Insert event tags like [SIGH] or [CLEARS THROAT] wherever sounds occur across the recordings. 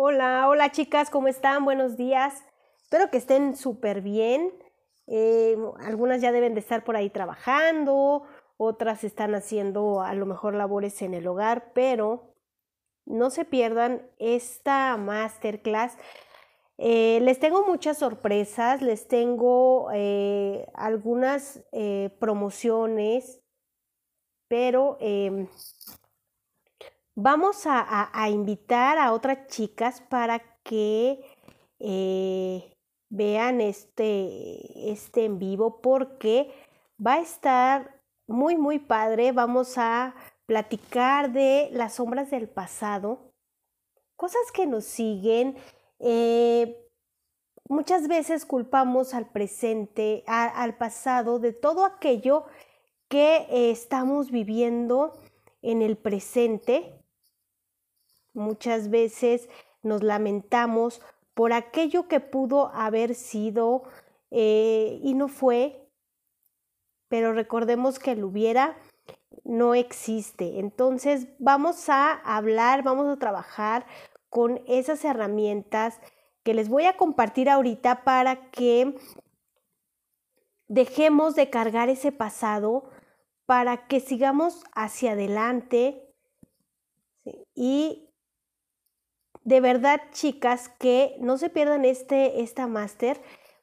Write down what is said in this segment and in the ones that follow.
Hola, hola chicas, ¿cómo están? Buenos días. Espero que estén súper bien. Eh, algunas ya deben de estar por ahí trabajando, otras están haciendo a lo mejor labores en el hogar, pero no se pierdan esta masterclass. Eh, les tengo muchas sorpresas, les tengo eh, algunas promociones, pero em, vamos a, invitar a otras chicas para que eh, vean este, este en vivo porque va a estar muy, muy padre. Vamos a platicar de las sombras del pasado, cosas que nos siguen. Eh, muchas veces culpamos al presente, al pasado, de todo aquello que eh, estamos viviendo en el presente Muchas veces nos lamentamos por aquello que pudo haber sido eh, y no fue, pero recordemos que el hubiera no existe. Entonces vamos a hablar, vamos a trabajar con esas herramientas que les voy a compartir ahorita para que dejemos de cargar ese pasado, para que sigamos hacia adelante y de verdad, chicas, que no se pierdan este, esta máster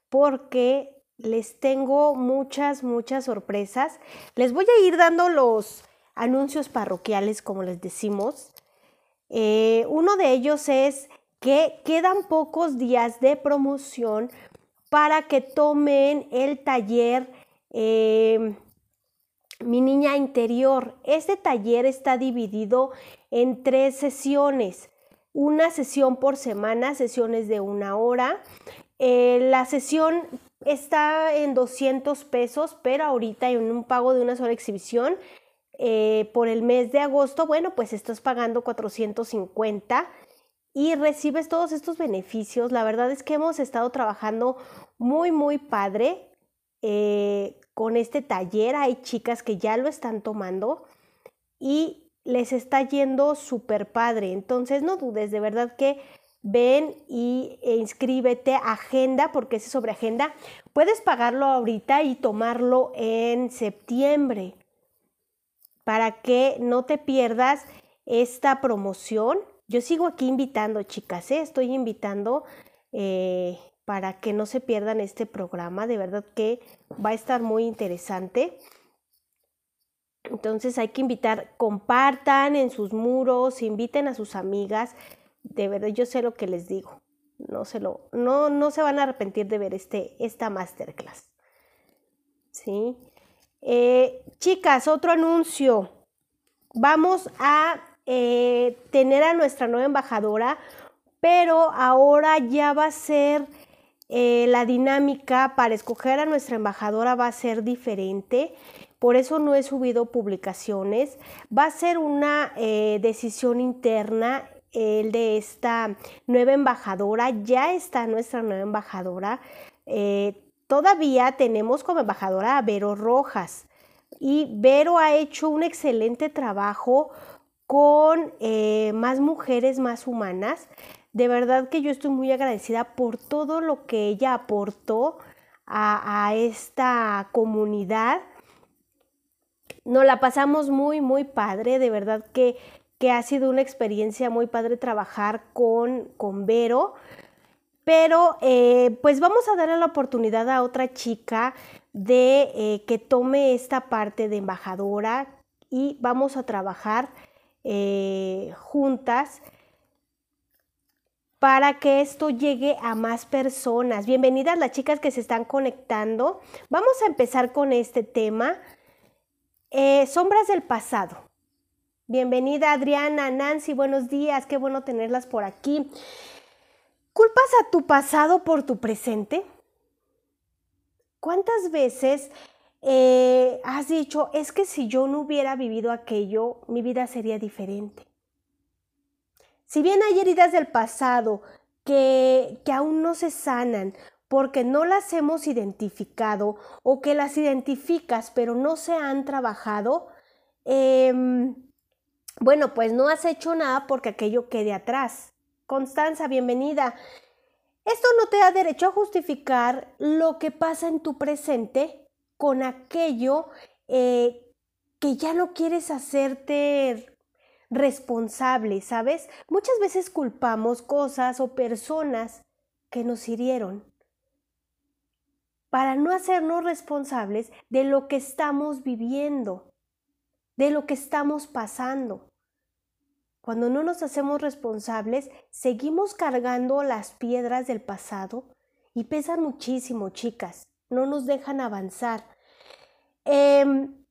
porque les tengo muchas, muchas sorpresas. Les voy a ir dando los anuncios parroquiales, como les decimos. Eh, uno de ellos es que quedan pocos días de promoción para que tomen el taller eh, Mi Niña Interior. Este taller está dividido en tres sesiones una sesión por semana, sesiones de una hora. Eh, la sesión está en 200 pesos, pero ahorita en un pago de una sola exhibición eh, por el mes de agosto, bueno, pues estás pagando 450 y recibes todos estos beneficios. La verdad es que hemos estado trabajando muy, muy padre eh, con este taller. Hay chicas que ya lo están tomando y les está yendo súper padre. Entonces no dudes, de verdad que ven y e inscríbete, agenda, porque es sobre agenda. Puedes pagarlo ahorita y tomarlo en septiembre para que no te pierdas esta promoción. Yo sigo aquí invitando, chicas, ¿eh? estoy invitando eh, para que no se pierdan este programa. De verdad que va a estar muy interesante. Entonces hay que invitar, compartan en sus muros, inviten a sus amigas. De verdad, yo sé lo que les digo. No se, lo, no, no se van a arrepentir de ver este, esta masterclass. ¿Sí? Eh, chicas, otro anuncio. Vamos a eh, tener a nuestra nueva embajadora, pero ahora ya va a ser eh, la dinámica para escoger a nuestra embajadora va a ser diferente por eso no he subido publicaciones. Va a ser una eh, decisión interna el de esta nueva embajadora. Ya está nuestra nueva embajadora. Eh, todavía tenemos como embajadora a Vero Rojas y Vero ha hecho un excelente trabajo con eh, más mujeres más humanas. De verdad que yo estoy muy agradecida por todo lo que ella aportó a esta comunidad nos la pasamos muy, muy padre, de verdad que, que ha sido una experiencia muy padre trabajar con, con Vero. Pero eh, pues vamos a darle la oportunidad a otra chica de eh, que tome esta parte de embajadora y vamos a trabajar eh, juntas para que esto llegue a más personas. Bienvenidas las chicas que se están conectando. Vamos a empezar con este tema. Eh, sombras del pasado. Bienvenida Adriana, Nancy, buenos días, qué bueno tenerlas por aquí. ¿Culpas a tu pasado por tu presente? ¿Cuántas veces eh, has dicho, es que si yo no hubiera vivido aquello, mi vida sería diferente? Si bien hay heridas del pasado que, que aún no se sanan porque no las hemos identificado o que las identificas pero no se han trabajado, em, bueno, pues no has hecho nada porque aquello quede atrás. Constanza, bienvenida. Esto no te da derecho a justificar lo que pasa en tu presente con aquello eh, que ya no quieres hacerte responsable, ¿sabes? Muchas veces culpamos cosas o personas que nos hirieron para no hacernos responsables de lo que estamos viviendo, de lo que estamos pasando. Cuando no nos hacemos responsables, seguimos cargando las piedras del pasado y pesan muchísimo, chicas. No nos dejan avanzar. Em,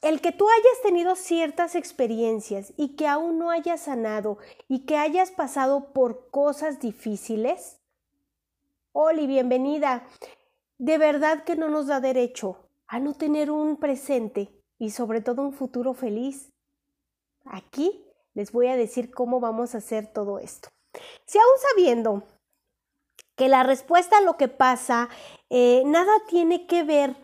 el que tú hayas tenido ciertas experiencias y que aún no hayas sanado y que hayas pasado por cosas difíciles. Oli, bienvenida. De verdad que no nos da derecho a no tener un presente y sobre todo un futuro feliz. Aquí les voy a decir cómo vamos a hacer todo esto. Si aún sabiendo que la respuesta a lo que pasa eh, nada tiene que ver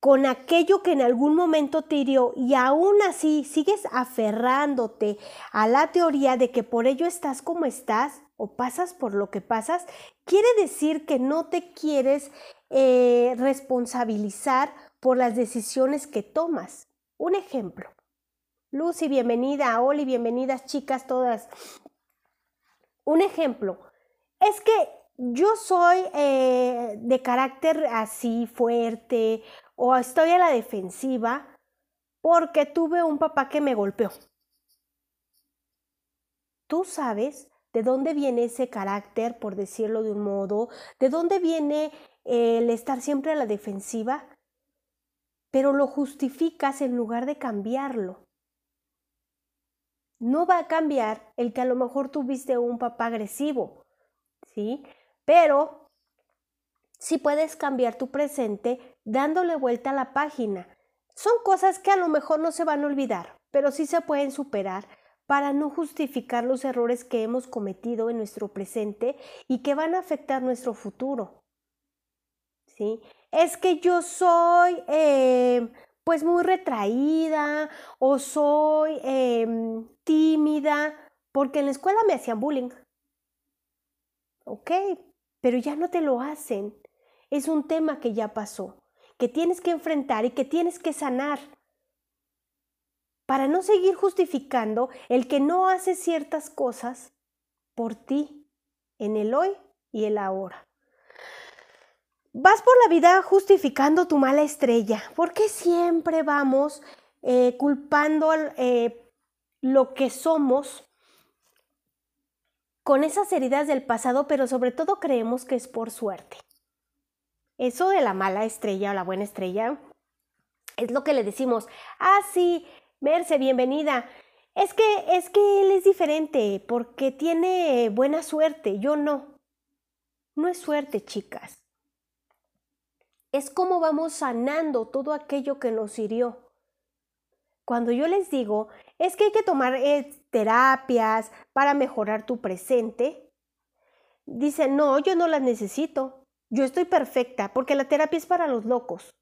con aquello que en algún momento te hirió y aún así sigues aferrándote a la teoría de que por ello estás como estás o pasas por lo que pasas, quiere decir que no te quieres eh, responsabilizar por las decisiones que tomas. Un ejemplo. Lucy, bienvenida. Oli, bienvenidas chicas todas. Un ejemplo. Es que yo soy eh, de carácter así fuerte o estoy a la defensiva porque tuve un papá que me golpeó. Tú sabes de dónde viene ese carácter, por decirlo de un modo, de dónde viene el estar siempre a la defensiva, pero lo justificas en lugar de cambiarlo no va a cambiar el que a lo mejor tuviste un papá agresivo, ¿sí? Pero sí puedes cambiar tu presente dándole vuelta a la página. Son cosas que a lo mejor no se van a olvidar, pero sí se pueden superar para no justificar los errores que hemos cometido en nuestro presente y que van a afectar nuestro futuro. ¿Sí? Es que yo soy eh, pues muy retraída o soy em, tímida, porque en la escuela me hacían bullying. Ok, pero ya no te lo hacen. Es un tema que ya pasó, que tienes que enfrentar y que tienes que sanar para no seguir justificando el que no hace ciertas cosas por ti en el hoy y el ahora. Vas por la vida justificando tu mala estrella. ¿Por qué siempre vamos eh, culpando eh, lo que somos con esas heridas del pasado, pero sobre todo creemos que es por suerte? Eso de la mala estrella o la buena estrella es lo que le decimos. Ah, sí, Merce, bienvenida. Es que es que él es diferente porque tiene buena suerte, yo no. No es suerte, chicas es como vamos sanando todo aquello que nos hirió. Cuando yo les digo, es que hay que tomar eh, terapias para mejorar tu presente, dicen, no, yo no las necesito, yo estoy perfecta, porque la terapia es para los locos.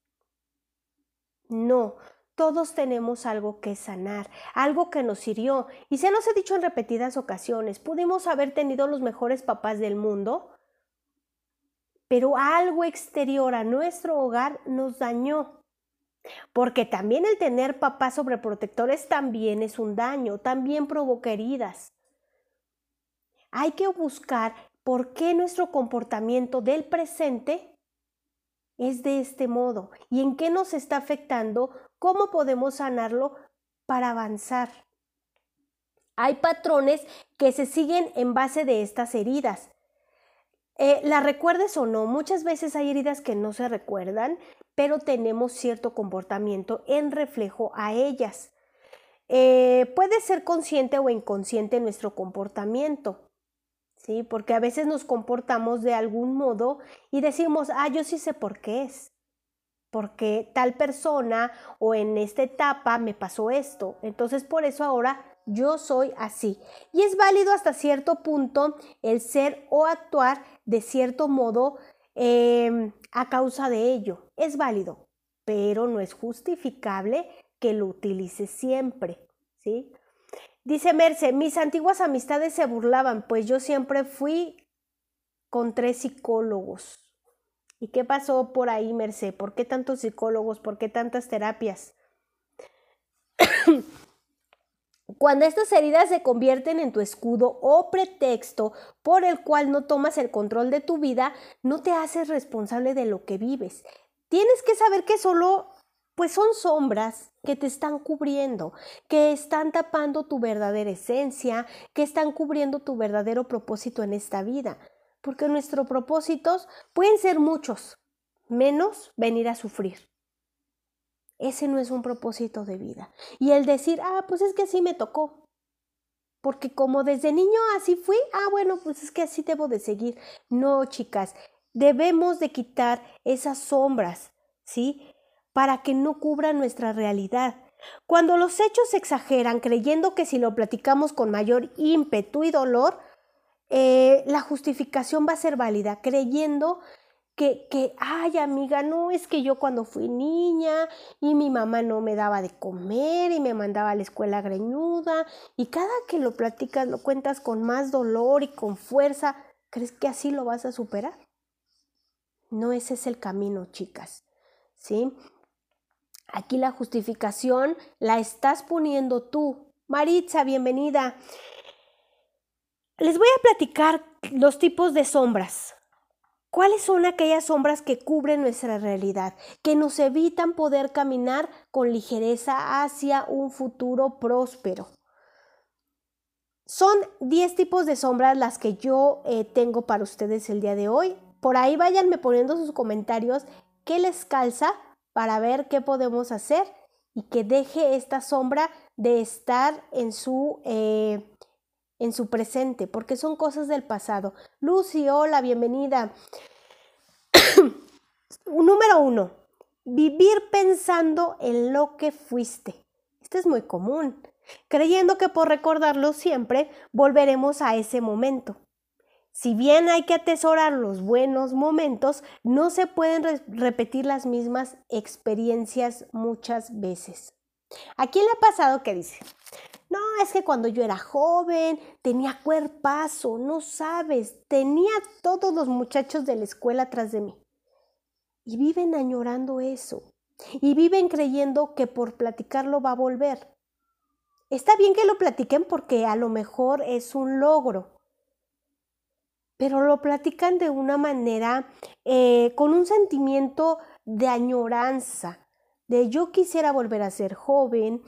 No, todos tenemos algo que sanar, algo que nos hirió. Y se los he dicho en repetidas ocasiones, pudimos haber tenido los mejores papás del mundo, pero algo exterior a nuestro hogar nos dañó. Porque también el tener papás sobreprotectores también es un daño, también provoca heridas. Hay que buscar por qué nuestro comportamiento del presente es de este modo y en qué nos está afectando, cómo podemos sanarlo para avanzar. Hay patrones que se siguen en base de estas heridas eh, la recuerdes o no, muchas veces hay heridas que no se recuerdan, pero tenemos cierto comportamiento en reflejo a ellas. Eh, puede ser consciente o inconsciente nuestro comportamiento, ¿sí? Porque a veces nos comportamos de algún modo y decimos, ah, yo sí sé por qué es. Porque tal persona o en esta etapa me pasó esto. Entonces por eso ahora yo soy así. Y es válido hasta cierto punto el ser o actuar de cierto modo em, a causa de ello. Es válido, pero no es justificable que lo utilices siempre. ¿sí? Dice Merce, mis antiguas amistades se burlaban, pues yo siempre fui con tres psicólogos. ¿Y qué pasó por ahí, Merce? ¿Por qué tantos psicólogos? ¿Por qué tantas terapias? [COUGHS] Cuando estas heridas se convierten en tu escudo o pretexto por el cual no tomas el control de tu vida, no te haces responsable de lo que vives. Tienes que saber que solo pues son sombras que te están cubriendo, que están tapando tu verdadera esencia, que están cubriendo tu verdadero propósito en esta vida. Porque nuestros propósitos pueden ser muchos, menos venir a sufrir. Ese no es un propósito de vida. Y el decir, ah, pues es que así me tocó. Porque como desde niño así fui, ah, bueno, pues es que así debo de seguir. No, chicas, debemos de quitar esas sombras, ¿sí? Para que no cubran nuestra realidad. Cuando los hechos se exageran creyendo que si lo platicamos con mayor ímpetu y dolor, eh, la justificación va a ser válida, creyendo que, que, ay amiga, no, es que yo cuando fui niña y mi mamá no me daba de comer y me mandaba a la escuela greñuda y cada que lo platicas lo cuentas con más dolor y con fuerza, ¿crees que así lo vas a superar? No ese es el camino, chicas, ¿sí? Aquí la justificación la estás poniendo tú. Maritza, bienvenida. Les voy a platicar los tipos de sombras, ¿Cuáles son aquellas sombras que cubren nuestra realidad, que nos evitan poder caminar con ligereza hacia un futuro próspero? Son 10 tipos de sombras las que yo eh, tengo para ustedes el día de hoy. Por ahí váyanme poniendo sus comentarios qué les calza para ver qué podemos hacer y que deje esta sombra de estar en su eh, en su presente, porque son cosas del pasado. Lucy, hola, bienvenida. [COUGHS] Número uno, vivir pensando en lo que fuiste. Esto es muy común, creyendo que por recordarlo siempre volveremos a ese momento. Si bien hay que atesorar los buenos momentos, no se pueden repetir las mismas experiencias muchas veces. ¿A quién le ha pasado que dice? No, es que cuando yo era joven tenía cuerpazo, no sabes, tenía todos los muchachos de la escuela atrás de mí. Y viven añorando eso. Y viven creyendo que por platicarlo va a volver. Está bien que lo platiquen porque a lo mejor es un logro. Pero lo platican de una manera eh, con un sentimiento de añoranza, de yo quisiera volver a ser joven,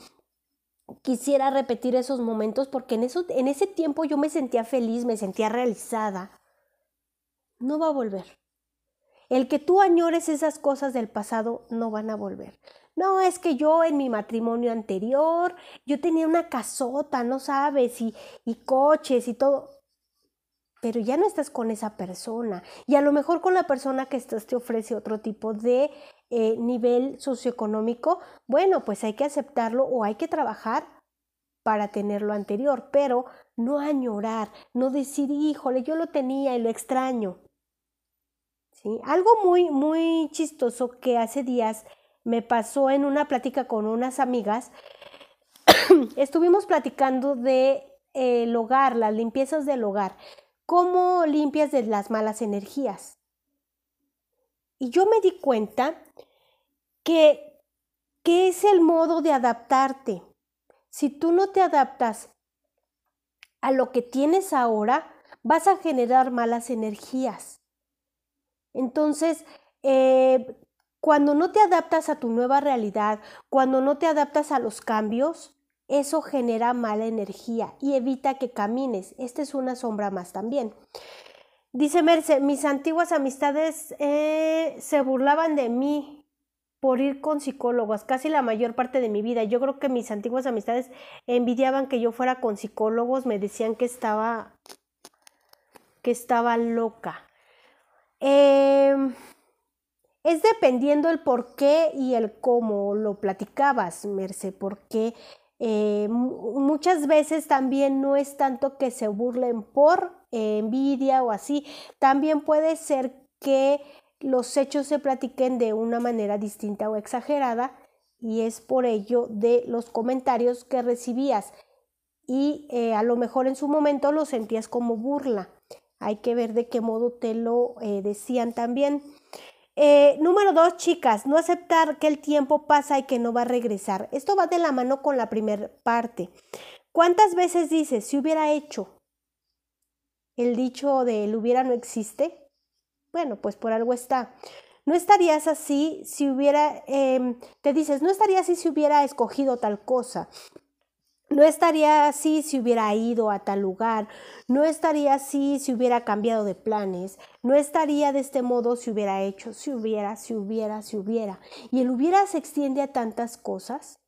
quisiera repetir esos momentos porque en, eso, en ese tiempo yo me sentía feliz, me sentía realizada. No va a volver. El que tú añores esas cosas del pasado no van a volver. No, es que yo en mi matrimonio anterior, yo tenía una casota, no sabes, y, y coches y todo. Pero ya no estás con esa persona. Y a lo mejor con la persona que estás te ofrece otro tipo de eh, nivel socioeconómico, bueno, pues hay que aceptarlo o hay que trabajar para tener lo anterior, pero no añorar, no decir, híjole, yo lo tenía y lo extraño. ¿Sí? Algo muy, muy chistoso que hace días me pasó en una plática con unas amigas, [CLEARS THROAT] estuvimos platicando de el hogar, las limpiezas del hogar, cómo limpias de las malas energías. Y yo me di cuenta que, que es el modo de adaptarte. Si tú no te adaptas a lo que tienes ahora, vas a generar malas energías. Entonces, eh, cuando no te adaptas a tu nueva realidad, cuando no te adaptas a los cambios, eso genera mala energía y evita que camines. Esta es una sombra más también. Dice Merce, mis antiguas amistades eh, se burlaban de mí por ir con psicólogos casi la mayor parte de mi vida. Yo creo que mis antiguas amistades envidiaban que yo fuera con psicólogos, me decían que estaba que estaba loca. Em, es dependiendo el por qué y el cómo lo platicabas, Merce, porque eh, muchas veces también no es tanto que se burlen por envidia o así. También puede ser que los hechos se platiquen de una manera distinta o exagerada y es por ello de los comentarios que recibías. y eh, a lo mejor en su momento lo sentías como burla. Hay que ver de qué modo te lo eh, decían también. Eh, número dos, chicas, no aceptar que el tiempo pasa y que no va a regresar. Esto va de la mano con la primera parte. ¿Cuántas veces dices, si hubiera hecho? El dicho de el hubiera no existe. Bueno, pues por algo está. No estarías así si hubiera, em, te dices, no estaría así si hubiera escogido tal cosa. No estaría así si hubiera ido a tal lugar, no estaría así si hubiera cambiado de planes, no estaría de este modo si hubiera hecho, si hubiera, si hubiera, si hubiera. Y el hubiera se extiende a tantas cosas.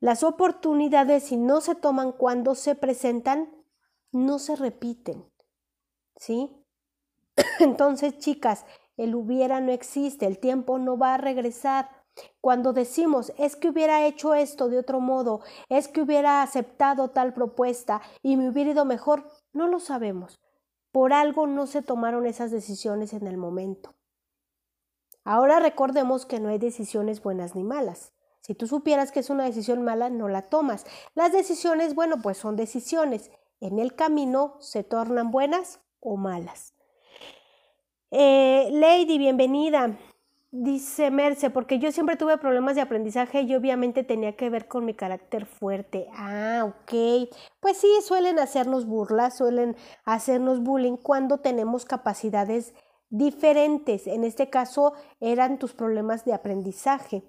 Las oportunidades, si no se toman cuando se presentan, no se repiten. ¿Sí? [COUGHS] Entonces, chicas, el hubiera no existe, el tiempo no va a regresar. Cuando decimos es que hubiera hecho esto de otro modo, es que hubiera aceptado tal propuesta y me hubiera ido mejor, no lo sabemos. Por algo no se tomaron esas decisiones en el momento. Ahora recordemos que no hay decisiones buenas ni malas. Si tú supieras que es una decisión mala, no la tomas. Las decisiones, bueno, pues son decisiones. En el camino se tornan buenas o malas. Eh, Lady, bienvenida. Dice Merce, porque yo siempre tuve problemas de aprendizaje y obviamente tenía que ver con mi carácter fuerte. Ah, ok. Pues sí, suelen hacernos burlas, suelen hacernos bullying cuando tenemos capacidades diferentes. En este caso eran tus problemas de aprendizaje.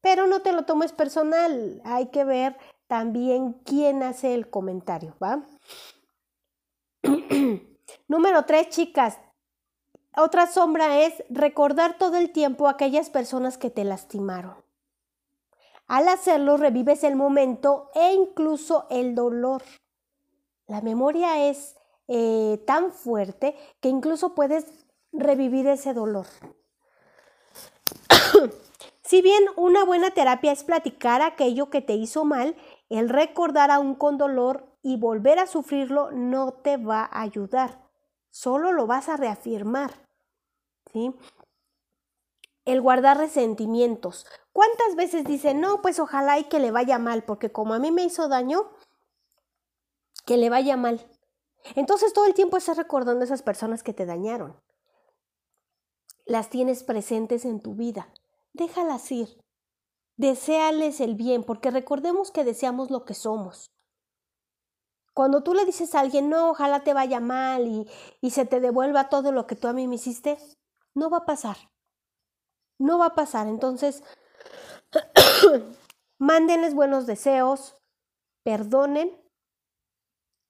Pero no te lo tomes personal, hay que ver también quién hace el comentario, ¿va? [CLEARS THROAT] Número tres, chicas, otra sombra es recordar todo el tiempo aquellas personas que te lastimaron. Al hacerlo revives el momento e incluso el dolor. La memoria es eh, tan fuerte que incluso puedes revivir ese dolor. [COUGHS] si bien una buena terapia es platicar aquello que te hizo mal, el recordar aún con dolor y volver a sufrirlo no te va a ayudar, solo lo vas a reafirmar. ¿sí? El guardar resentimientos. ¿Cuántas veces dicen, no, pues ojalá y que le vaya mal, porque como a mí me hizo daño, que le vaya mal? Entonces todo el tiempo estás recordando a esas personas que te dañaron. Las tienes presentes en tu vida. Déjalas ir. Deseales el bien, porque recordemos que deseamos lo que somos. Cuando tú le dices a alguien, no, ojalá te vaya mal y, y se te devuelva todo lo que tú a mí me hiciste, no va a pasar. No va a pasar. Entonces, [COUGHS] mándenles buenos deseos, perdonen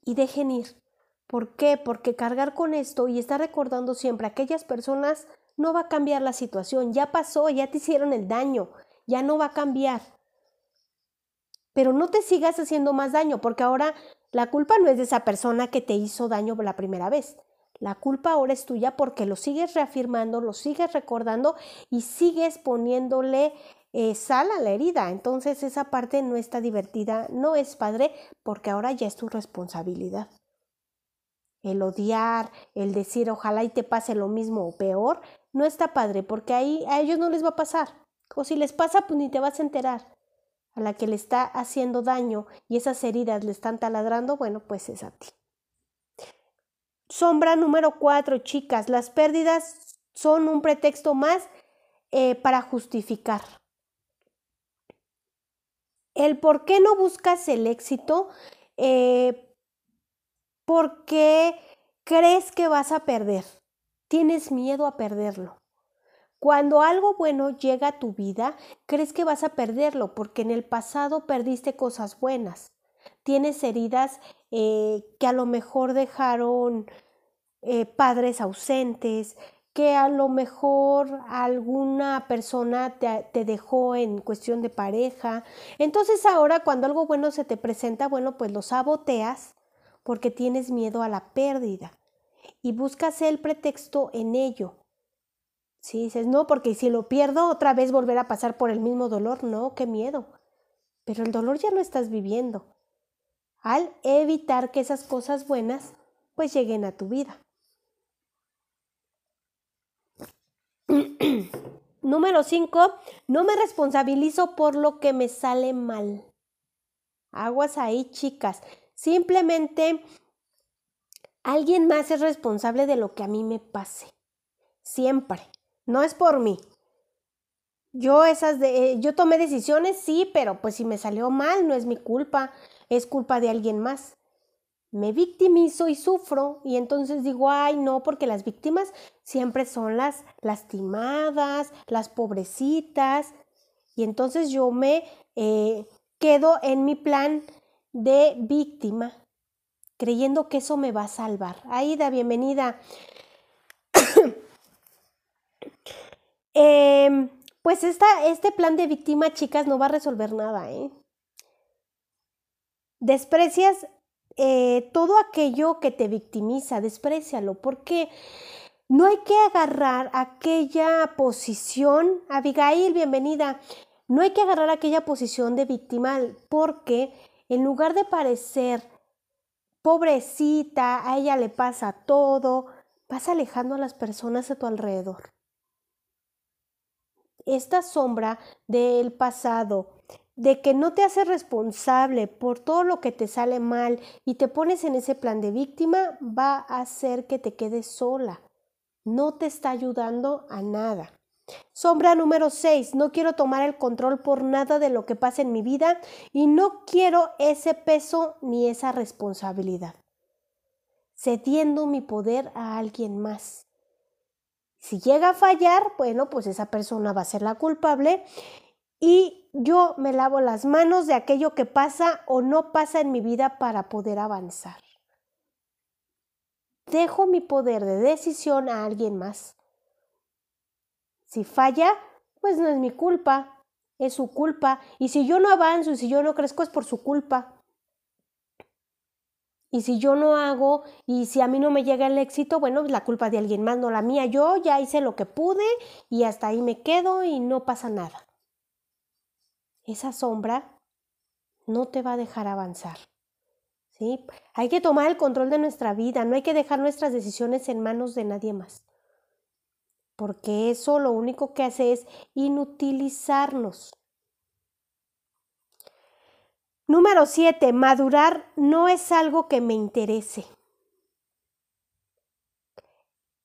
y dejen ir. ¿Por qué? Porque cargar con esto y estar recordando siempre a aquellas personas no va a cambiar la situación. Ya pasó, ya te hicieron el daño, ya no va a cambiar. Pero no te sigas haciendo más daño, porque ahora la culpa no es de esa persona que te hizo daño la primera vez. La culpa ahora es tuya porque lo sigues reafirmando, lo sigues recordando y sigues poniéndole eh, sal a la herida. Entonces esa parte no está divertida, no es padre porque ahora ya es tu responsabilidad. El odiar, el decir ojalá y te pase lo mismo o peor, no está padre porque ahí a ellos no les va a pasar. O si les pasa, pues ni te vas a enterar. A la que le está haciendo daño y esas heridas le están taladrando, bueno, pues es a ti. Sombra número cuatro, chicas, las pérdidas son un pretexto más eh, para justificar. El por qué no buscas el éxito, eh, porque crees que vas a perder, tienes miedo a perderlo. Cuando algo bueno llega a tu vida, crees que vas a perderlo porque en el pasado perdiste cosas buenas. Tienes heridas eh, que a lo mejor dejaron eh, padres ausentes, que a lo mejor alguna persona te, te, dejó en cuestión de pareja. Entonces ahora cuando algo bueno se te presenta, bueno, pues lo saboteas porque tienes miedo a la pérdida y buscas el pretexto en ello. Si dices, no, porque si lo pierdo otra vez volver a pasar por el mismo dolor, no, qué miedo. Pero el dolor ya lo estás viviendo al evitar que esas cosas buenas pues lleguen a tu vida. [CLEARS THROAT] Número 5, no me responsabilizo por lo que me sale mal. Aguas ahí, chicas. Simplemente alguien más es responsable de lo que a mí me pase. Siempre. No es por mí. Yo esas de, eh, yo tomé decisiones, sí, pero pues si me salió mal, no es mi culpa, es culpa de alguien más. Me victimizo y sufro y entonces digo, ay, no, porque las víctimas siempre son las lastimadas, las pobrecitas. Y entonces yo me eh, quedo en mi plan de víctima, creyendo que eso me va a salvar. Aida, bienvenida. Eh, pues este plan de víctima, chicas, no va a resolver nada, ¿eh? Desprecias eh, todo aquello que te victimiza, desprecialo, porque no hay que agarrar aquella posición, Abigail, bienvenida, no hay que agarrar aquella posición de víctima porque en lugar de parecer pobrecita, a ella le pasa todo, vas alejando a las personas a tu alrededor esta sombra del pasado, de que no te haces responsable por todo lo que te sale mal y te pones en ese plan de víctima, va a hacer que te quedes sola. No te está ayudando a nada. Sombra número 6. No quiero tomar el control por nada de lo que pasa en mi vida y no quiero ese peso ni esa responsabilidad. Cediendo mi poder a alguien más. Si llega a fallar, bueno, pues esa persona va a ser la culpable y yo me lavo las manos de aquello que pasa o no pasa en mi vida para poder avanzar. Dejo mi poder de decisión a alguien más. Si falla, pues no es mi culpa, es su culpa. Y si yo no avanzo y si yo no crezco es por su culpa. Y si yo no hago y si a mí no me llega el éxito, bueno, la culpa de alguien más, no la mía. Yo ya hice lo que pude y hasta ahí me quedo y no pasa nada. Esa sombra no te va a dejar avanzar. ¿sí? Hay que tomar el control de nuestra vida, no hay que dejar nuestras decisiones en manos de nadie más. Porque eso lo único que hace es inutilizarnos. Número 7. Madurar no es algo que me interese.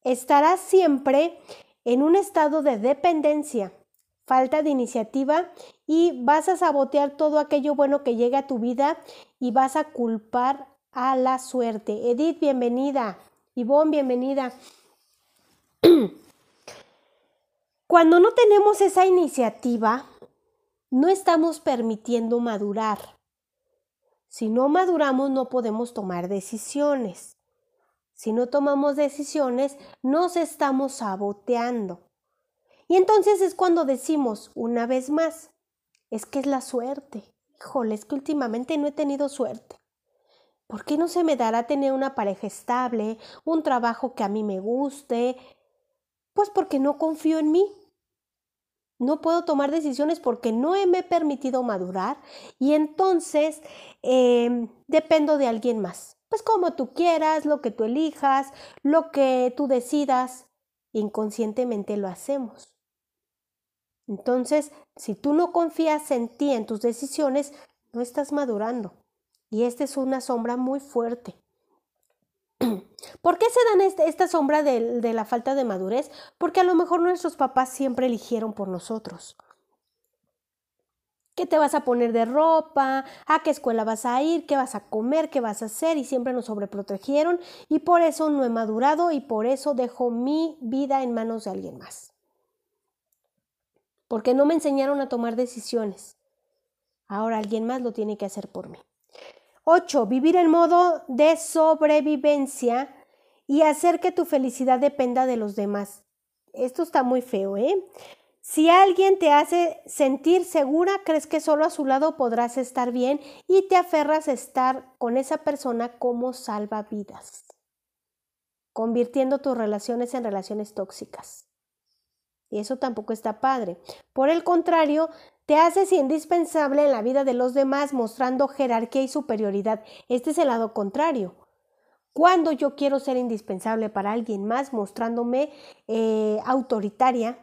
Estarás siempre en un estado de dependencia, falta de iniciativa y vas a sabotear todo aquello bueno que llega a tu vida y vas a culpar a la suerte. Edith, bienvenida. Ivonne, bienvenida. [CLEARS THROAT] Cuando no tenemos esa iniciativa, no estamos permitiendo madurar. Si no maduramos no podemos tomar decisiones. Si no tomamos decisiones, nos estamos saboteando. Y entonces es cuando decimos una vez más, es que es la suerte. Híjole, es que últimamente no he tenido suerte. ¿Por qué no se me dará tener una pareja estable, un trabajo que a mí me guste? Pues porque no confío en mí. No puedo tomar decisiones porque no me he permitido madurar y entonces em, dependo de alguien más. Pues como tú quieras, lo que tú elijas, lo que tú decidas, inconscientemente lo hacemos. Entonces, si tú no confías en ti, en tus decisiones, no estás madurando. Y esta es una sombra muy fuerte. ¿Por qué se dan este, esta sombra de, la falta de madurez? Porque a lo mejor nuestros papás siempre eligieron por nosotros. ¿Qué te vas a poner de ropa? ¿A qué escuela vas a ir? ¿Qué vas a comer? ¿Qué vas a hacer? Y siempre nos sobreprotegieron y por eso no he madurado y por eso dejo mi vida en manos de alguien más. Porque no me enseñaron a tomar decisiones. Ahora alguien más lo tiene que hacer por mí. 8. Vivir en modo de sobrevivencia y hacer que tu felicidad dependa de los demás. Esto está muy feo, ¿eh? Si alguien te hace sentir segura, crees que solo a su lado podrás estar bien y te aferras a estar con esa persona como salvavidas, convirtiendo tus relaciones en relaciones tóxicas. Y eso tampoco está padre. Por el contrario, te haces indispensable en la vida de los demás mostrando jerarquía y superioridad. Este es el lado contrario. Cuando yo quiero ser indispensable para alguien más, mostrándome eh, autoritaria,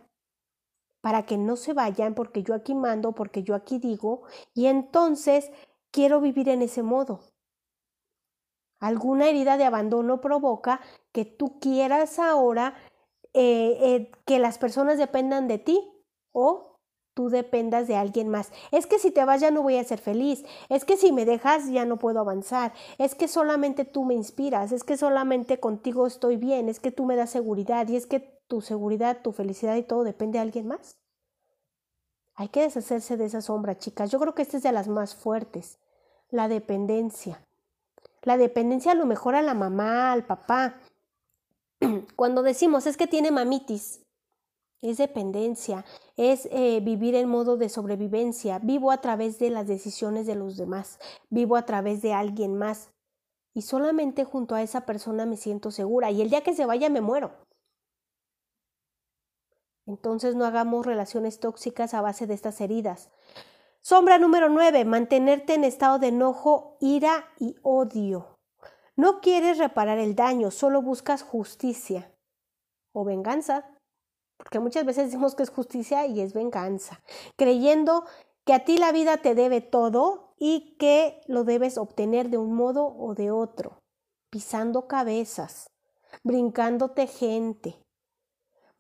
para que no se vayan, porque yo aquí mando, porque yo aquí digo, y entonces quiero vivir en ese modo. Alguna herida de abandono provoca que tú quieras ahora eh, eh, que las personas dependan de ti o tú dependas de alguien más. Es que si te vas ya no voy a ser feliz. Es que si me dejas ya no puedo avanzar. Es que solamente tú me inspiras. Es que solamente contigo estoy bien. Es que tú me das seguridad. Y es que tu seguridad, tu felicidad y todo depende de alguien más. Hay que deshacerse de esa sombra, chicas. Yo creo que esta es de las más fuertes. La dependencia. La dependencia a lo mejor a la mamá, al papá. [CLEARS THROAT] Cuando decimos es que tiene mamitis, es dependencia, es eh, vivir en modo de sobrevivencia. Vivo a través de las decisiones de los demás, vivo a través de alguien más. Y solamente junto a esa persona me siento segura. Y el día que se vaya me muero. Entonces no hagamos relaciones tóxicas a base de estas heridas. Sombra número 9. Mantenerte en estado de enojo, ira y odio. No quieres reparar el daño, solo buscas justicia o venganza. Porque muchas veces decimos que es justicia y es venganza. Creyendo que a ti la vida te debe todo y que lo debes obtener de un modo o de otro. Pisando cabezas, brincándote gente,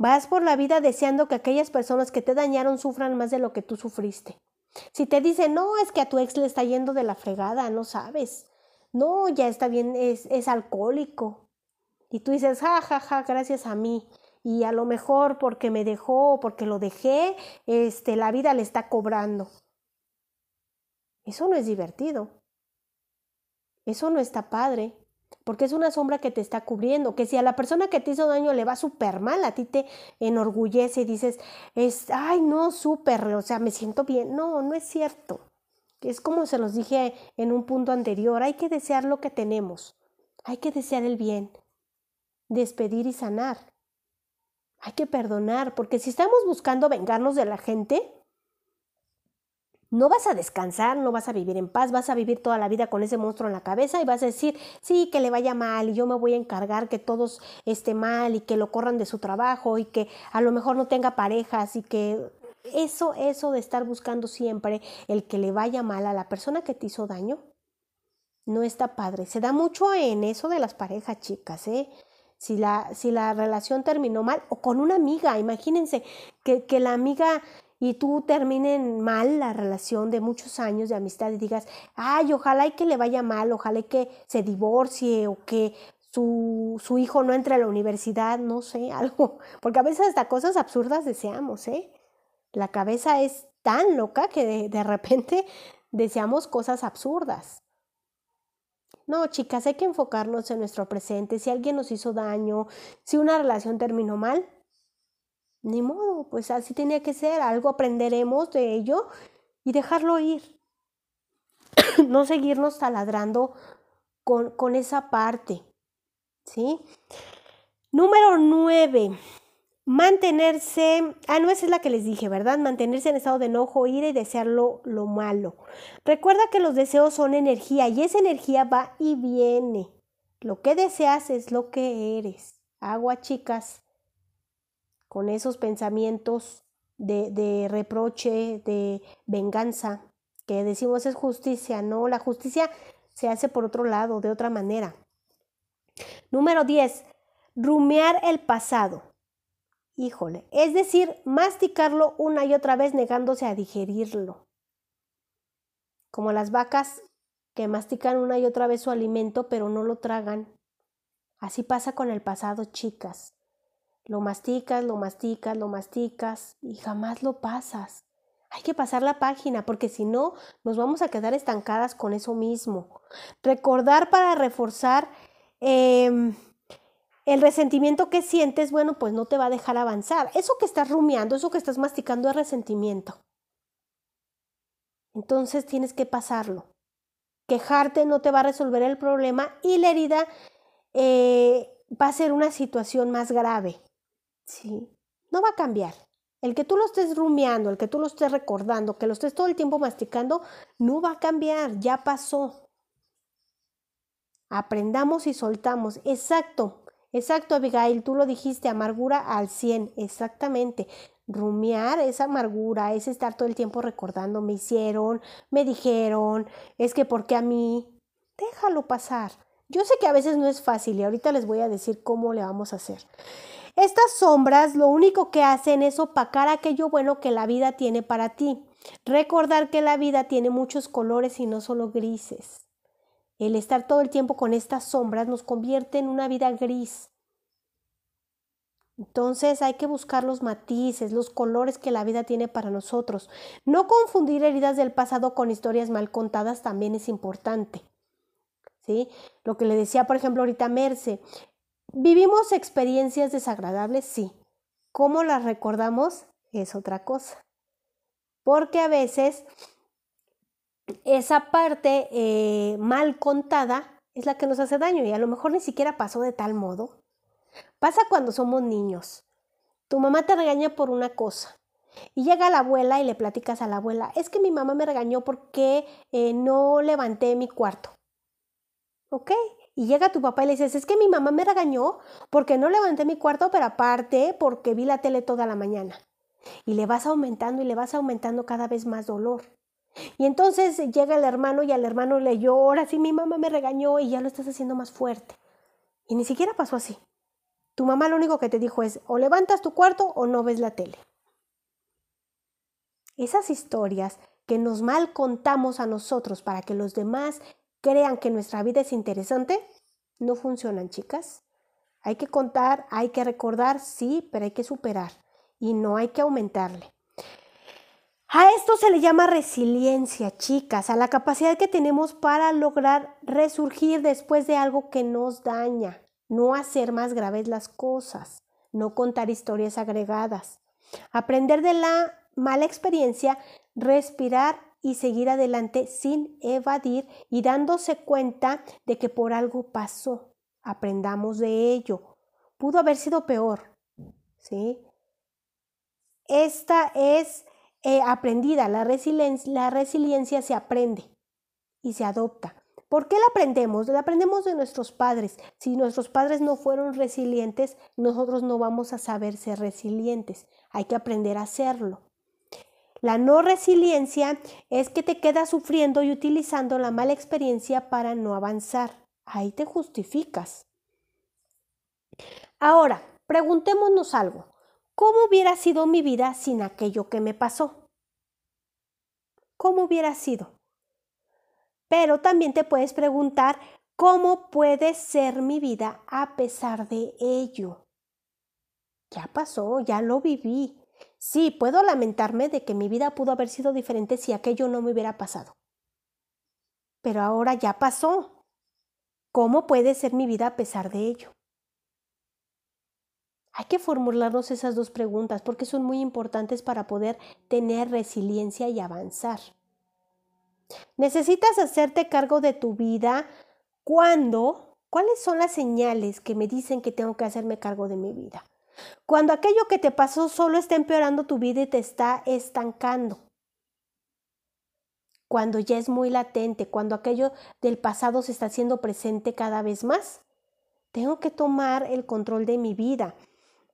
Vas por la vida deseando que aquellas personas que te dañaron sufran más de lo que tú sufriste. Si te dicen, no, es que a tu ex le está yendo de la fregada, no sabes. No, ya está bien, es, es alcohólico. Y tú dices, ja, ja, ja, gracias a mí. Y a lo mejor porque me dejó o porque lo dejé, este, la vida le está cobrando. Eso no es divertido. Eso no está padre porque es una sombra que te está cubriendo, que si a la persona que te hizo daño le va súper mal, a ti te enorgullece y dices, es, ay, no, súper, o sea, me siento bien. No, no es cierto. Es como se los dije en un punto anterior, hay que desear lo que tenemos, hay que desear el bien, despedir y sanar. Hay que perdonar, porque si estamos buscando vengarnos de la gente, no vas a descansar, no vas a vivir en paz, vas a vivir toda la vida con ese monstruo en la cabeza y vas a decir, sí, que le vaya mal y yo me voy a encargar que todos esté mal y que lo corran de su trabajo y que a lo mejor no tenga parejas y que eso, eso de estar buscando siempre el que le vaya mal a la persona que te hizo daño, no está padre. Se da mucho en eso de las parejas, chicas, ¿eh? Si la, si la relación terminó mal o con una amiga, imagínense que, que la amiga y tú terminen mal la relación de muchos años de amistad y digas, ay, ojalá y que le vaya mal, ojalá y que se divorcie o que su, su hijo no entre a la universidad, no sé, [LAUGHS] algo, porque a veces hasta cosas absurdas deseamos, ¿eh? La cabeza es tan loca que de, de repente deseamos cosas absurdas. No, chicas, hay que enfocarnos en nuestro presente. Si alguien nos hizo daño, si una relación terminó mal, ni modo, pues así tenía que ser, algo aprenderemos de ello y dejarlo ir. [COUGHS] no seguirnos taladrando con, con esa parte. ¿Sí? Número nueve, mantenerse, ah, no, esa es la que les dije, ¿verdad? Mantenerse en estado de enojo, ira y desear lo, lo malo. Recuerda que los deseos son energía y esa energía va y viene. Lo que deseas es lo que eres. Agua, chicas con esos pensamientos de, reproche, de venganza, que decimos es justicia, no, la justicia se hace por otro lado, de otra manera. Número 10. Rumear el pasado. Híjole, es decir, masticarlo una y otra vez negándose a digerirlo. Como las vacas que mastican una y otra vez su alimento pero no lo tragan. Así pasa con el pasado, chicas. Lo masticas, lo masticas, lo masticas y jamás lo pasas. Hay que pasar la página porque si no nos vamos a quedar estancadas con eso mismo. Recordar para reforzar em, el resentimiento que sientes, bueno, pues no te va a dejar avanzar. Eso que estás rumiando, eso que estás masticando es resentimiento. Entonces tienes que pasarlo. Quejarte no te va a resolver el problema y la herida eh, va a ser una situación más grave. Sí, no va a cambiar. El que tú lo estés rumiando, el que tú lo estés recordando, que lo estés todo el tiempo masticando, no va a cambiar, ya pasó. Aprendamos y soltamos. Exacto, exacto, Abigail, tú lo dijiste, amargura al 100, exactamente. rumiar esa amargura, es estar todo el tiempo recordando, me hicieron, me dijeron, es que porque a mí, déjalo pasar. Yo sé que a veces no es fácil y ahorita les voy a decir cómo le vamos a hacer. Estas sombras lo único que hacen es opacar aquello bueno que la vida tiene para ti. Recordar que la vida tiene muchos colores y no solo grises. El estar todo el tiempo con estas sombras nos convierte en una vida gris. Entonces hay que buscar los matices, los colores que la vida tiene para nosotros. No confundir heridas del pasado con historias mal contadas también es importante. ¿Sí? Lo que le decía, por ejemplo, ahorita Merce, ¿vivimos experiencias desagradables? Sí. ¿Cómo las recordamos? Es otra cosa. Porque a veces esa parte eh, mal contada es la que nos hace daño y a lo mejor ni siquiera pasó de tal modo Pasa cuando somos niños. Tu mamá te regaña por una cosa y llega la abuela y le platicas a la abuela, es que mi mamá me regañó porque eh, no levanté mi cuarto. ¿Ok? Y llega tu papá y le dices, es que mi mamá me regañó porque no levanté mi cuarto, pero aparte porque vi la tele toda la mañana. Y le vas aumentando y le vas aumentando cada vez más dolor. Y entonces llega el hermano y al hermano le llora, sí, mi mamá me regañó y ya lo estás haciendo más fuerte. Y ni siquiera pasó así. Tu mamá lo único que te dijo es o levantas tu cuarto o no ves la tele. Esas historias que nos mal contamos a nosotros para que los demás crean que nuestra vida es interesante, no funcionan, chicas. Hay que contar, hay que recordar, sí, pero hay que superar y no hay que aumentarle. A esto se le llama resiliencia, chicas, a la capacidad que tenemos para lograr resurgir después de algo que nos daña no hacer más graves las cosas, no contar historias agregadas, aprender de la mala experiencia, respirar y seguir adelante sin evadir y dándose cuenta de que por algo pasó. Aprendamos de ello. Pudo haber sido peor. ¿Sí? Esta es eh, aprendida. La, la resiliencia se aprende y se adopta. ¿Por qué la aprendemos? La aprendemos de nuestros padres. Si nuestros padres no fueron resilientes, nosotros no vamos a saber ser resilientes. Hay que aprender a hacerlo. La no resiliencia es que te quedas sufriendo y utilizando la mala experiencia para no avanzar. Ahí te justificas. Ahora, preguntémonos algo. ¿Cómo hubiera sido mi vida sin aquello que me pasó? ¿Cómo hubiera sido? Pero también te puedes preguntar, ¿cómo puede ser mi vida a pesar de ello? Ya pasó, ya lo viví. Sí, puedo lamentarme de que mi vida pudo haber sido diferente si aquello no me hubiera pasado. Pero ahora ya pasó. ¿Cómo puede ser mi vida a pesar de ello? Hay que formularnos esas dos preguntas porque son muy importantes para poder tener resiliencia y avanzar. Necesitas hacerte cargo de tu vida cuando, ¿cuáles son las señales que me dicen que tengo que hacerme cargo de mi vida? Cuando aquello que te pasó solo está empeorando tu vida y te está estancando. Cuando ya es muy latente, cuando aquello del pasado se está haciendo presente cada vez más. Tengo que tomar el control de mi vida.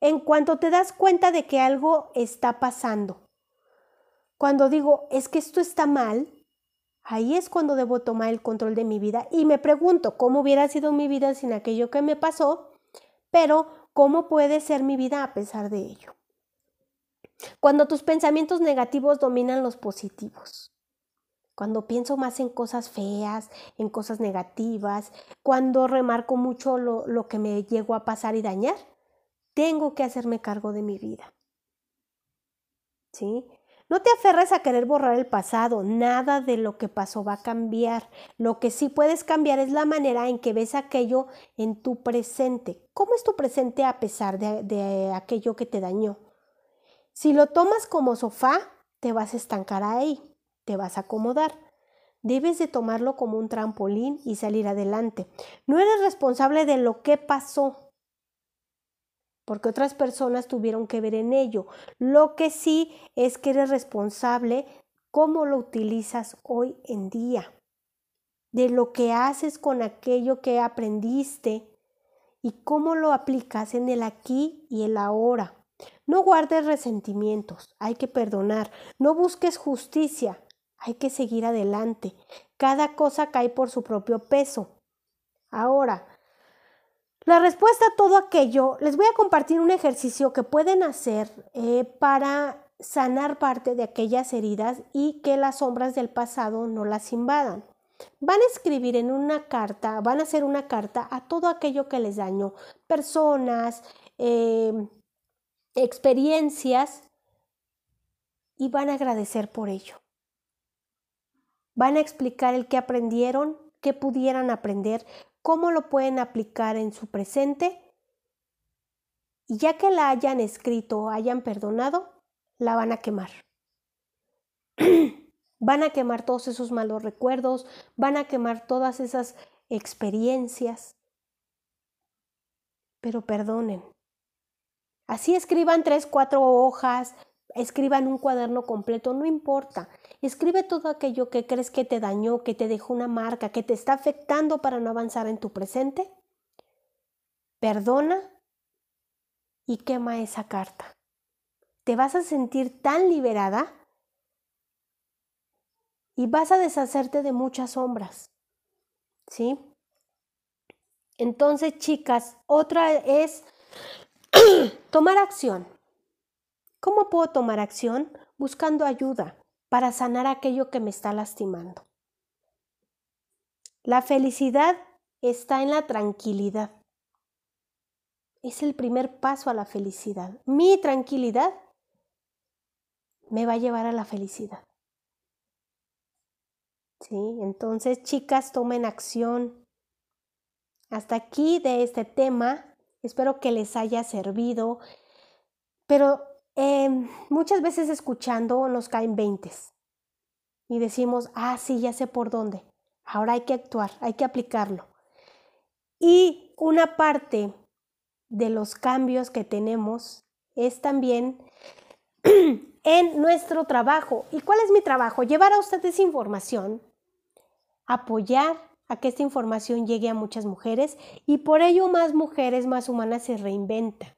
En cuanto te das cuenta de que algo está pasando. Cuando digo, es que esto está mal, Ahí es cuando debo tomar el control de mi vida y me pregunto cómo hubiera sido mi vida sin aquello que me pasó, pero cómo puede ser mi vida a pesar de ello. Cuando tus pensamientos negativos dominan los positivos. Cuando pienso más en cosas feas, en cosas negativas, cuando remarco mucho lo, lo que me llegó a pasar y dañar, tengo que hacerme cargo de mi vida. ¿Sí? No te aferres a querer borrar el pasado, nada de lo que pasó va a cambiar. Lo que sí puedes cambiar es la manera en que ves aquello en tu presente. ¿Cómo es tu presente a pesar de, aquello que te dañó? Si lo tomas como sofá, te vas a estancar ahí, te vas a acomodar. Debes de tomarlo como un trampolín y salir adelante. No eres responsable de lo que pasó, porque otras personas tuvieron que ver en ello. Lo que sí es que eres responsable cómo lo utilizas hoy en día, de lo que haces con aquello que aprendiste y cómo lo aplicas en el aquí y el ahora. No guardes resentimientos, hay que perdonar. No busques justicia, hay que seguir adelante. Cada cosa cae por su propio peso. Ahora, la respuesta a todo aquello, les voy a compartir un ejercicio que pueden hacer eh, para sanar parte de aquellas heridas y que las sombras del pasado no las invadan. Van a escribir en una carta, van a hacer una carta a todo aquello que les dañó, personas, eh, experiencias, y van a agradecer por ello. Van a explicar el que aprendieron, qué pudieran aprender, cómo lo pueden aplicar en su presente. Y ya que la hayan escrito, hayan perdonado, la van a quemar. [CLEARS THROAT] van a quemar todos esos malos recuerdos, van a quemar todas esas experiencias. Pero perdonen. Así escriban tres, cuatro hojas, escriban un cuaderno completo, no importa. Escribe todo aquello que crees que te dañó, que te dejó una marca, que te está afectando para no avanzar en tu presente. Perdona y quema esa carta te vas a sentir tan liberada y vas a deshacerte de muchas sombras. ¿Sí? Entonces, chicas, otra es [CLEARS THROAT] tomar acción. ¿Cómo puedo tomar acción? Buscando ayuda para sanar aquello que me está lastimando. La felicidad está en la tranquilidad. Es el primer paso a la felicidad. Mi tranquilidad me va a llevar a la felicidad. ¿Sí? Entonces, chicas, tomen acción. Hasta aquí de este tema. Espero que les haya servido. Pero em, muchas veces escuchando nos caen veintes. Y decimos, ah, sí, ya sé por dónde. Ahora hay que actuar, hay que aplicarlo. Y una parte de los cambios que tenemos es también [CLEARS THROAT] en nuestro trabajo. ¿Y cuál es mi trabajo? Llevar a ustedes información, apoyar a que esta información llegue a muchas mujeres y por ello más mujeres, más humanas se reinventan.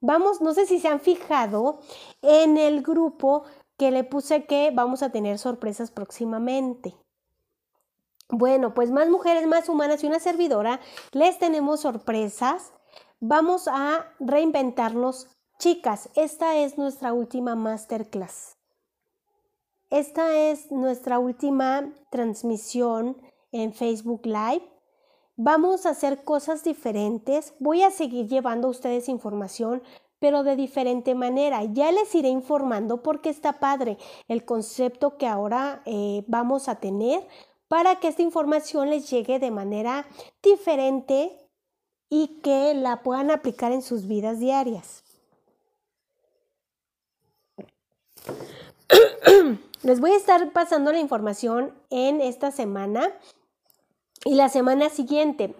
Vamos, no sé si se han fijado en el grupo que le puse que vamos a tener sorpresas próximamente. Bueno, pues más mujeres, más humanas y una servidora, les tenemos sorpresas. Vamos a reinventarnos Chicas, esta es nuestra última masterclass. Esta es nuestra última transmisión en Facebook Live. Vamos a hacer cosas diferentes. Voy a seguir llevando a ustedes información, pero de diferente manera. Ya les iré informando porque está padre el concepto que ahora eh, vamos a tener para que esta información les llegue de manera diferente y que la puedan aplicar en sus vidas diarias. [CLEARS THROAT] Les voy a estar pasando la información en esta semana y la semana siguiente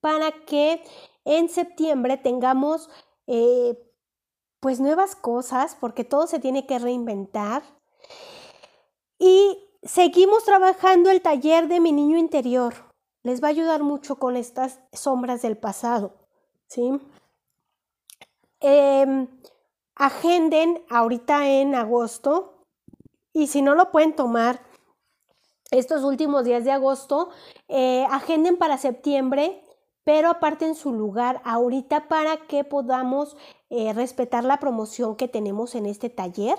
para que en septiembre tengamos eh, pues nuevas cosas porque todo se tiene que reinventar y seguimos trabajando el taller de mi niño interior les va a ayudar mucho con estas sombras del pasado ¿sí? Em, agenden ahorita en agosto y si no lo pueden tomar estos últimos días de agosto, eh, agenden para septiembre, pero aparten su lugar ahorita para que podamos eh, respetar la promoción que tenemos en este taller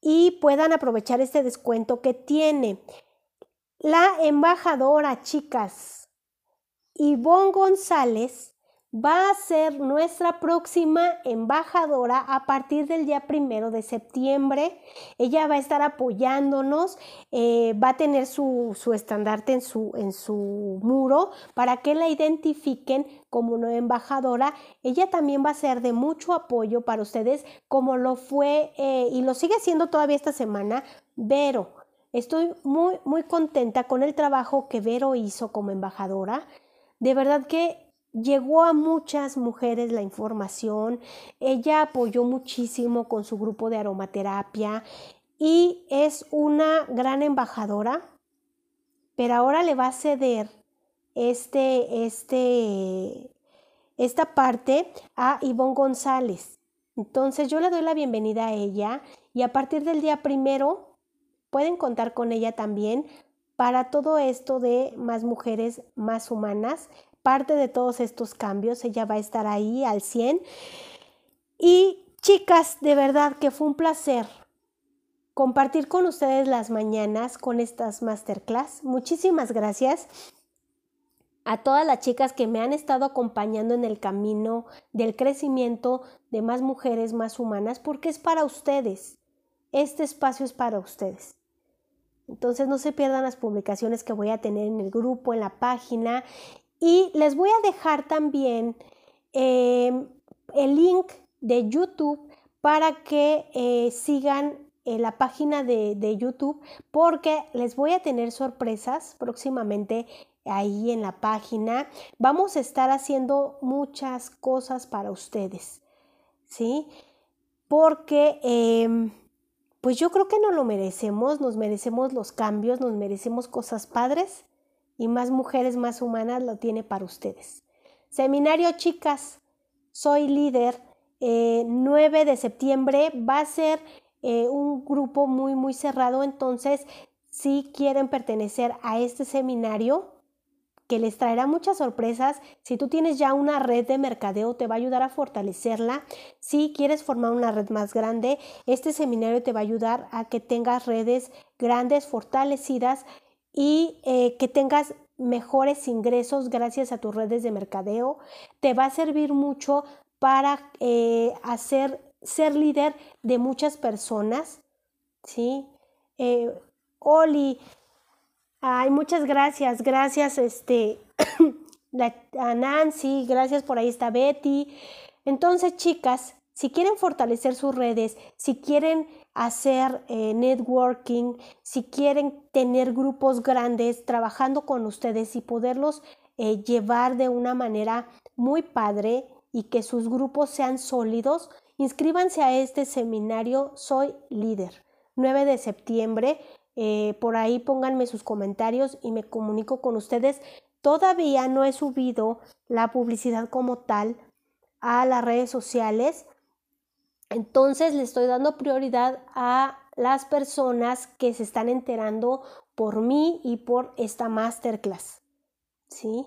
y puedan aprovechar este descuento que tiene. La embajadora, chicas, Ivonne González, va a ser nuestra próxima embajadora a partir del día primero de septiembre. Ella va a estar apoyándonos, eh, va a tener su, estandarte en su, en su muro para que la identifiquen como nueva embajadora. Ella también va a ser de mucho apoyo para ustedes, como lo fue eh, y lo sigue siendo todavía esta semana, Vero. Estoy muy, muy contenta con el trabajo que Vero hizo como embajadora. De verdad que llegó a muchas mujeres la información, ella apoyó muchísimo con su grupo de aromaterapia y es una gran embajadora, pero ahora le va a ceder este, este, esta parte a Ivonne González. Entonces yo le doy la bienvenida a ella y a partir del día primero pueden contar con ella también para todo esto de más mujeres, más humanas. Parte de todos estos cambios, ella va a estar ahí al 100. Y chicas, de verdad que fue un placer compartir con ustedes las mañanas con estas masterclass. Muchísimas gracias a todas las chicas que me han estado acompañando en el camino del crecimiento de más mujeres más humanas, porque es para ustedes. Este espacio es para ustedes. Entonces no se pierdan las publicaciones que voy a tener en el grupo, en la página. Y les voy a dejar también em, el link de YouTube para que eh, sigan eh, la página de, de YouTube porque les voy a tener sorpresas próximamente ahí en la página. Vamos a estar haciendo muchas cosas para ustedes, ¿sí? Porque, em, pues yo creo que no lo merecemos, nos merecemos los cambios, nos merecemos cosas padres y más mujeres, más humanas lo tiene para ustedes. Seminario, chicas, soy líder. 9 eh, de septiembre va a ser eh, un grupo muy, muy cerrado, entonces si quieren pertenecer a este seminario, que les traerá muchas sorpresas. Si tú tienes ya una red de mercadeo, te va a ayudar a fortalecerla. Si quieres formar una red más grande, este seminario te va a ayudar a que tengas redes grandes, fortalecidas y eh, que tengas mejores ingresos gracias a tus redes de mercadeo. Te va a servir mucho para eh, hacer, ser líder de muchas personas. ¿sí? Eh, Oli, Ay, muchas gracias, gracias este, [COUGHS] a Nancy, gracias por ahí está Betty. Entonces, chicas, si quieren fortalecer sus redes, si quieren hacer eh, networking, si quieren tener grupos grandes trabajando con ustedes y poderlos eh, llevar de una manera muy padre y que sus grupos sean sólidos, inscríbanse a este seminario Soy Líder. 9 de septiembre eh, por ahí pónganme sus comentarios y me comunico con ustedes. Todavía no he subido la publicidad como tal a las redes sociales. Entonces le estoy dando prioridad a las personas que se están enterando por mí y por esta masterclass. ¿Sí?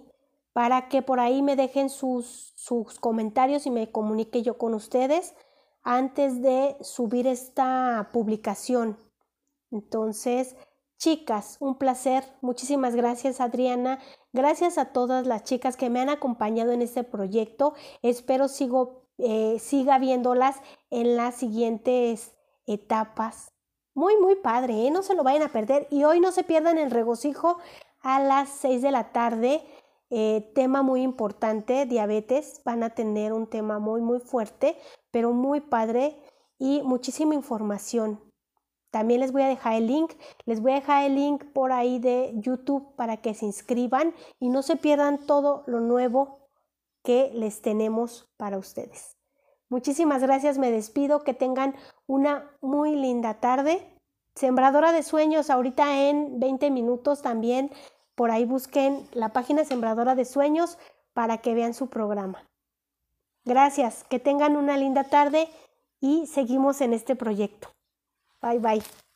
Para que por ahí me dejen sus, sus comentarios y me comunique yo con ustedes antes de subir esta publicación. Entonces, chicas, un placer. Muchísimas gracias, Adriana. Gracias a todas las chicas que me han acompañado en este proyecto. Espero sigo, eh, siga viéndolas en las siguientes etapas. Muy, muy padre, ¿eh? no se lo vayan a perder. Y hoy no se pierdan el regocijo a las 6 de la tarde. Eh, tema muy importante, diabetes. Van a tener un tema muy, muy fuerte, pero muy padre y muchísima información. También les voy a dejar el link, les voy a dejar el link por ahí de YouTube para que se inscriban y no se pierdan todo lo nuevo que les tenemos para ustedes. Muchísimas gracias, me despido, que tengan una muy linda tarde. Sembradora de Sueños, ahorita en 20 minutos también, por ahí busquen la página Sembradora de Sueños para que vean su programa. Gracias, que tengan una linda tarde y seguimos en este proyecto. Bye bye.